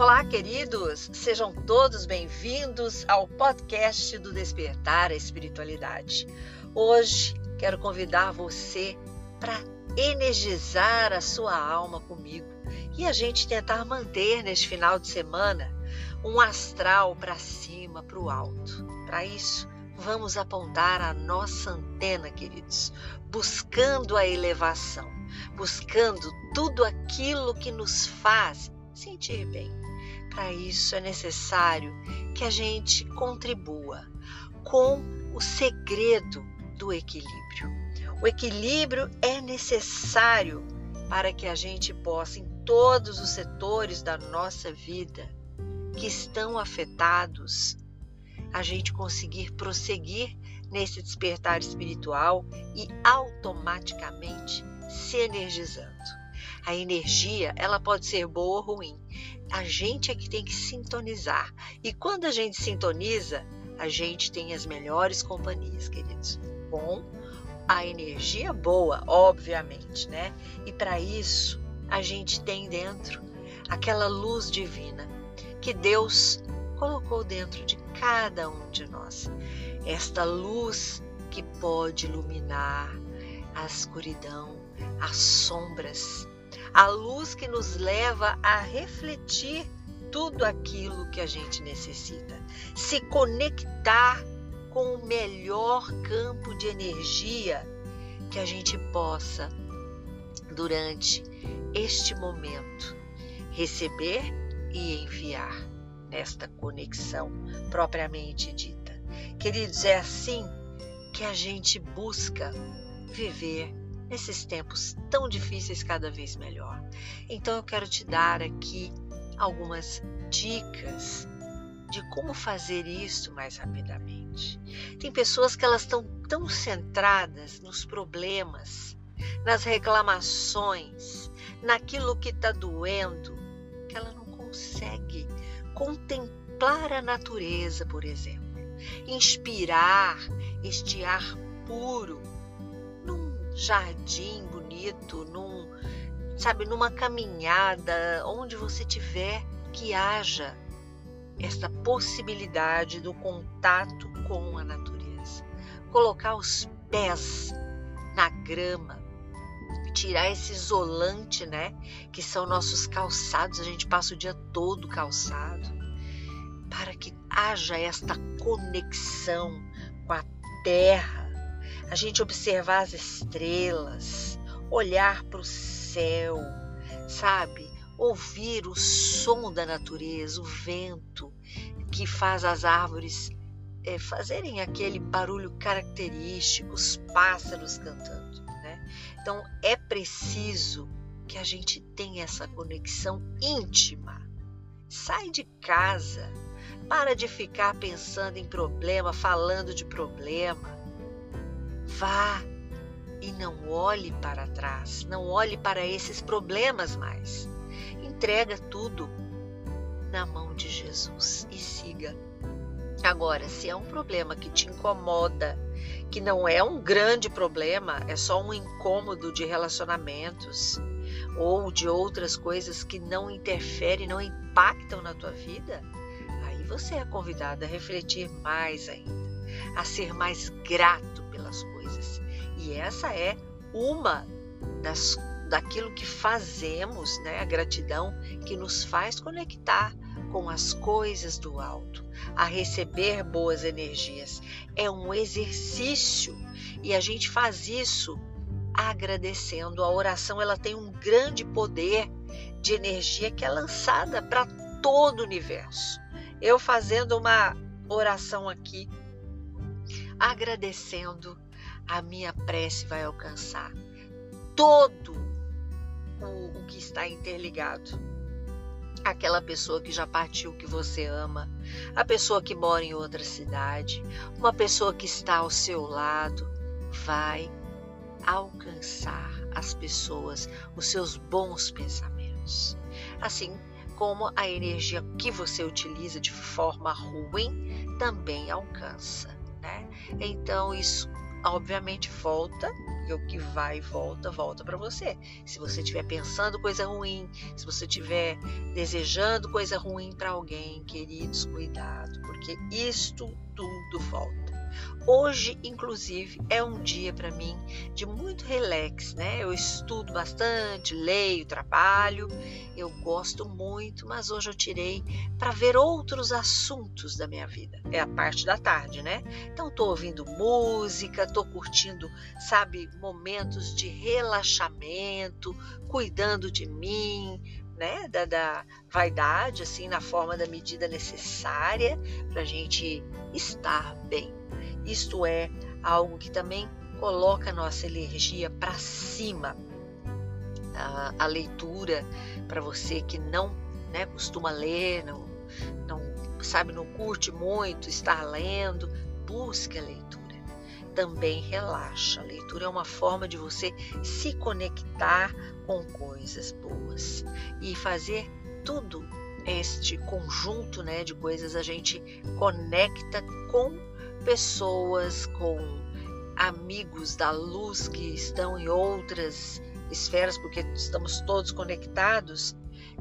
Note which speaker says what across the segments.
Speaker 1: Olá, queridos! Sejam todos bem-vindos ao podcast do Despertar a Espiritualidade. Hoje quero convidar você para energizar a sua alma comigo e a gente tentar manter neste final de semana um astral para cima, para o alto. Para isso, vamos apontar a nossa antena, queridos, buscando a elevação, buscando tudo aquilo que nos faz sentir bem. Para isso é necessário que a gente contribua com o segredo do equilíbrio. O equilíbrio é necessário para que a gente possa, em todos os setores da nossa vida que estão afetados, a gente conseguir prosseguir nesse despertar espiritual e automaticamente se energizando. A energia, ela pode ser boa ou ruim. A gente é que tem que sintonizar. E quando a gente sintoniza, a gente tem as melhores companhias, queridos. Bom, a energia boa, obviamente, né? E para isso, a gente tem dentro aquela luz divina que Deus colocou dentro de cada um de nós. Esta luz que pode iluminar a escuridão, as sombras, a luz que nos leva a refletir tudo aquilo que a gente necessita, se conectar com o melhor campo de energia que a gente possa, durante este momento, receber e enviar nesta conexão propriamente dita. Queridos, é assim que a gente busca viver nesses tempos tão difíceis cada vez melhor. Então eu quero te dar aqui algumas dicas de como fazer isso mais rapidamente. Tem pessoas que elas estão tão centradas nos problemas, nas reclamações, naquilo que está doendo, que ela não consegue contemplar a natureza, por exemplo, inspirar este ar puro jardim bonito, num, sabe, numa caminhada, onde você tiver que haja esta possibilidade do contato com a natureza. Colocar os pés na grama, tirar esse isolante, né, que são nossos calçados, a gente passa o dia todo calçado, para que haja esta conexão com a terra a gente observar as estrelas, olhar para o céu, sabe? Ouvir o som da natureza, o vento que faz as árvores é, fazerem aquele barulho característico, os pássaros cantando, né? Então é preciso que a gente tenha essa conexão íntima. Sai de casa, para de ficar pensando em problema, falando de problema Vá e não olhe para trás, não olhe para esses problemas mais. Entrega tudo na mão de Jesus e siga. Agora, se é um problema que te incomoda, que não é um grande problema, é só um incômodo de relacionamentos ou de outras coisas que não interferem, não impactam na tua vida, aí você é convidado a refletir mais ainda, a ser mais grato pelas coisas. E essa é uma das daquilo que fazemos, né? A gratidão que nos faz conectar com as coisas do alto, a receber boas energias. É um exercício e a gente faz isso agradecendo. A oração ela tem um grande poder de energia que é lançada para todo o universo. Eu fazendo uma oração aqui, agradecendo a minha prece vai alcançar todo o, o que está interligado. Aquela pessoa que já partiu que você ama, a pessoa que mora em outra cidade, uma pessoa que está ao seu lado, vai alcançar as pessoas, os seus bons pensamentos. Assim como a energia que você utiliza de forma ruim também alcança, né? Então isso obviamente volta e o que vai e volta, volta para você. Se você estiver pensando coisa ruim, se você estiver desejando coisa ruim para alguém, queridos, cuidado, porque isto tudo volta. Hoje, inclusive, é um dia para mim de muito relax, né? Eu estudo bastante, leio, trabalho, eu gosto muito, mas hoje eu tirei para ver outros assuntos da minha vida. É a parte da tarde, né? Então estou ouvindo música, estou curtindo, sabe, momentos de relaxamento, cuidando de mim, né, da, da, vaidade, assim, na forma da medida necessária para a gente estar bem. Isto é algo que também coloca a nossa energia para cima. A, a leitura, para você que não né, costuma ler, não, não sabe, não curte muito estar lendo, busque a leitura. Também relaxa. A leitura é uma forma de você se conectar com coisas boas e fazer tudo este conjunto né, de coisas a gente conecta com pessoas, com amigos da luz que estão em outras esferas, porque estamos todos conectados,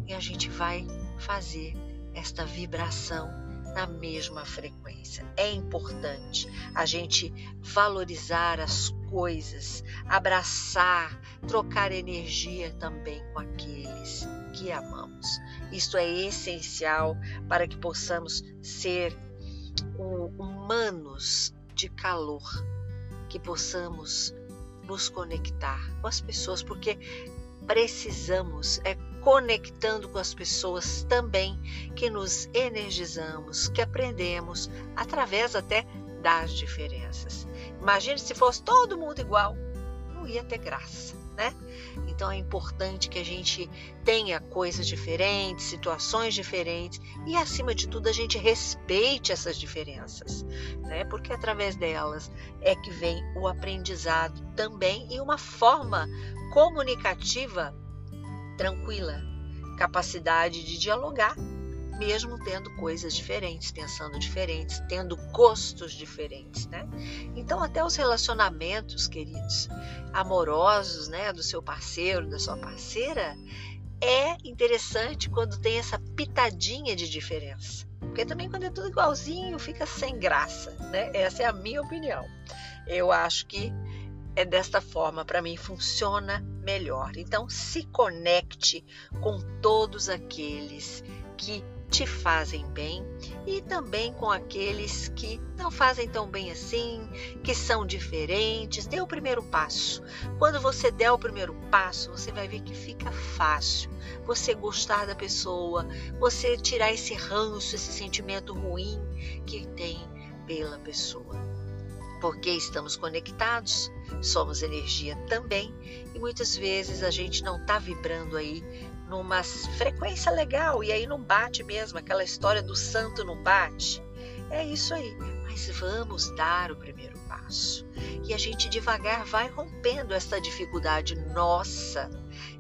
Speaker 1: e a gente vai fazer esta vibração na mesma frequência. É importante a gente valorizar as coisas, abraçar, trocar energia também com aqueles que amamos. Isto é essencial para que possamos ser humanos de calor, que possamos nos conectar com as pessoas, porque precisamos é conectando com as pessoas também que nos energizamos, que aprendemos através até das diferenças. Imagine se fosse todo mundo igual, não ia ter graça né? Então é importante que a gente tenha coisas diferentes, situações diferentes e, acima de tudo, a gente respeite essas diferenças, né? Porque através delas é que vem o aprendizado também e uma forma comunicativa tranquila, capacidade de dialogar mesmo tendo coisas diferentes, pensando diferentes, tendo gostos diferentes, né? Então até os relacionamentos, queridos, amorosos, né, do seu parceiro, da sua parceira, é interessante quando tem essa pitadinha de diferença. Porque também quando é tudo igualzinho, fica sem graça, né? Essa é a minha opinião. Eu acho que é desta forma, para mim, funciona melhor. Então, se conecte com todos aqueles que te fazem bem e também com aqueles que não fazem tão bem assim, que são diferentes. Dê o primeiro passo. Quando você der o primeiro passo, você vai ver que fica fácil você gostar da pessoa, você tirar esse ranço, esse sentimento ruim que tem pela pessoa. Porque estamos conectados, somos energia também e muitas vezes a gente não está vibrando aí numa frequência legal e aí não bate mesmo, aquela história do santo não bate. É isso aí. Mas vamos dar o primeiro passo. E a gente devagar vai rompendo essa dificuldade nossa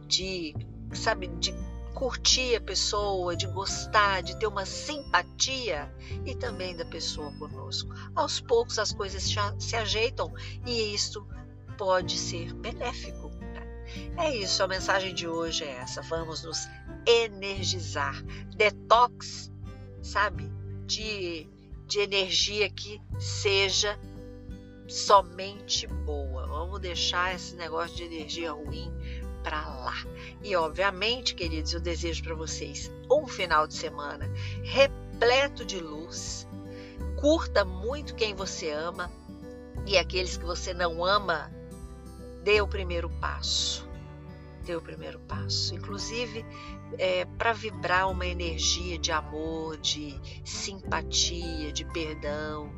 Speaker 1: de, sabe, de curtir a pessoa, de gostar, de ter uma simpatia e também da pessoa conosco. Aos poucos as coisas se ajeitam e isso pode ser benéfico é isso, a mensagem de hoje é essa. Vamos nos energizar. Detox, sabe? De, de energia que seja somente boa. Vamos deixar esse negócio de energia ruim para lá. E obviamente, queridos, eu desejo para vocês um final de semana repleto de luz. Curta muito quem você ama e aqueles que você não ama, dê o primeiro passo. Dê o primeiro passo. Inclusive, é, para vibrar uma energia de amor, de simpatia, de perdão,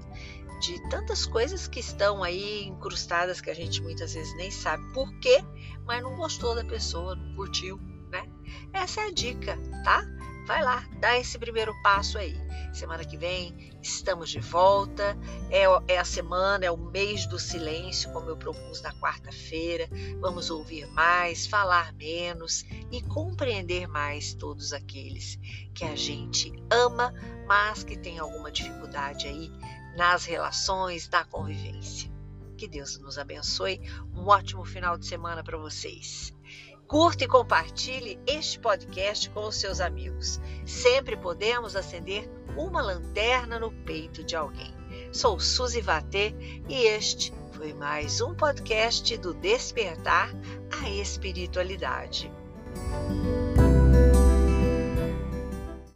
Speaker 1: de tantas coisas que estão aí incrustadas que a gente muitas vezes nem sabe por quê, mas não gostou da pessoa, não curtiu, né? Essa é a dica, tá? Vai lá, dá esse primeiro passo aí. Semana que vem estamos de volta. É, é a semana, é o mês do silêncio, como eu propus na quarta-feira. Vamos ouvir mais, falar menos e compreender mais todos aqueles que a gente ama, mas que tem alguma dificuldade aí nas relações, na convivência. Que Deus nos abençoe. Um ótimo final de semana para vocês. Curta e compartilhe este podcast com os seus amigos. Sempre podemos acender uma lanterna no peito de alguém. Sou Suzy Vatê e este foi mais um podcast do Despertar a Espiritualidade.